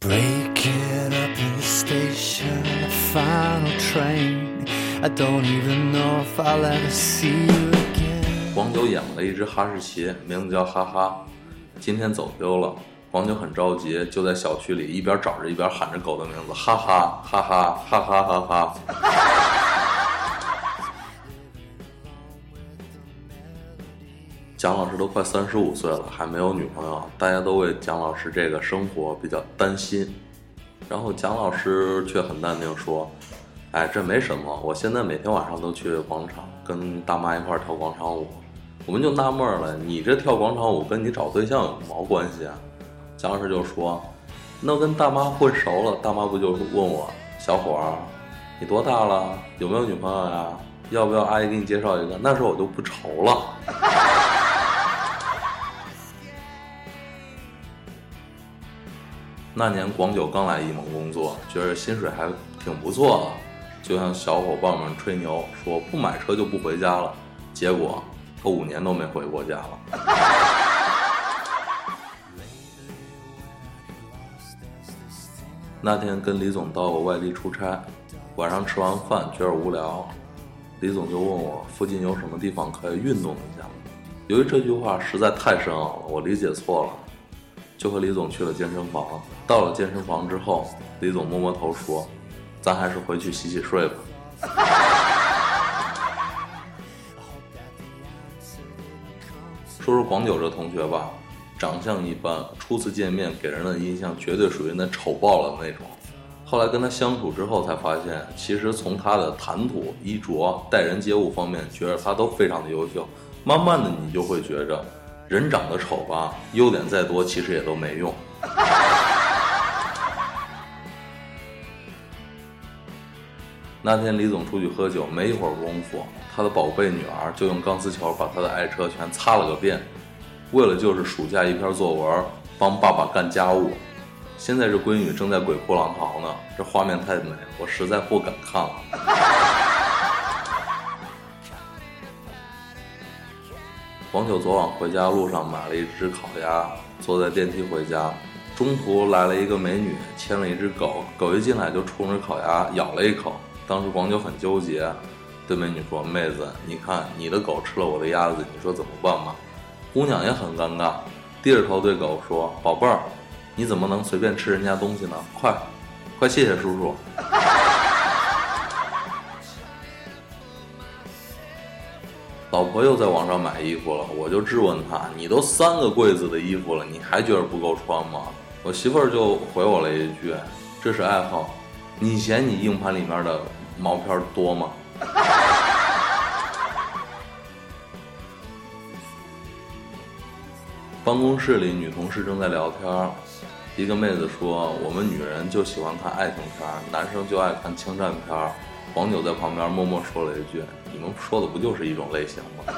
Breaking up in the station, the final train. I don't even know if I'll ever see you again. 黄九养了一只哈士奇，名字叫哈哈。今天走丢了，黄九很着急，就在小区里一边找着一边喊着狗的名字，哈哈哈哈哈哈哈哈。蒋老师都快三十五岁了，还没有女朋友，大家都为蒋老师这个生活比较担心。然后蒋老师却很淡定说：“哎，这没什么，我现在每天晚上都去广场跟大妈一块儿跳广场舞。”我们就纳闷了，你这跳广场舞跟你找对象有毛关系啊？蒋老师就说：“那跟大妈混熟了，大妈不就问我，小伙儿，你多大了？有没有女朋友呀？要不要阿姨给你介绍一个？那时候我就不愁了。”那年广九刚来一蒙工作，觉得薪水还挺不错的，就向小伙伴们吹牛说不买车就不回家了。结果他五年都没回过家了。那天跟李总到过外地出差，晚上吃完饭觉得无聊，李总就问我附近有什么地方可以运动一下。由于这句话实在太深奥了，我理解错了。就和李总去了健身房。到了健身房之后，李总摸摸头说：“咱还是回去洗洗睡吧。”说说广九这同学吧，长相一般，初次见面给人的印象绝对属于那丑爆了的那种。后来跟他相处之后，才发现其实从他的谈吐、衣着、待人接物方面，觉得他都非常的优秀。慢慢的，你就会觉着。人长得丑吧，优点再多，其实也都没用。那天李总出去喝酒，没一会儿功夫，他的宝贝女儿就用钢丝球把他的爱车全擦了个遍，为了就是暑假一篇作文，帮爸爸干家务。现在这闺女正在鬼哭狼嚎呢，这画面太美，我实在不敢看了。黄九昨晚回家路上买了一只烤鸭，坐在电梯回家，中途来了一个美女，牵了一只狗，狗一进来就冲着烤鸭咬了一口。当时黄九很纠结，对美女说：“妹子，你看你的狗吃了我的鸭子，你说怎么办嘛？”姑娘也很尴尬，低着头对狗说：“宝贝儿，你怎么能随便吃人家东西呢？快，快谢谢叔叔。”老婆又在网上买衣服了，我就质问她：“你都三个柜子的衣服了，你还觉得不够穿吗？”我媳妇儿就回我了一句：“这是爱好，你嫌你硬盘里面的毛片多吗？” 办公室里，女同事正在聊天，一个妹子说：“我们女人就喜欢看爱情片，男生就爱看枪战片。”黄九在旁边默默说了一句：“你们说的不就是一种类型吗？”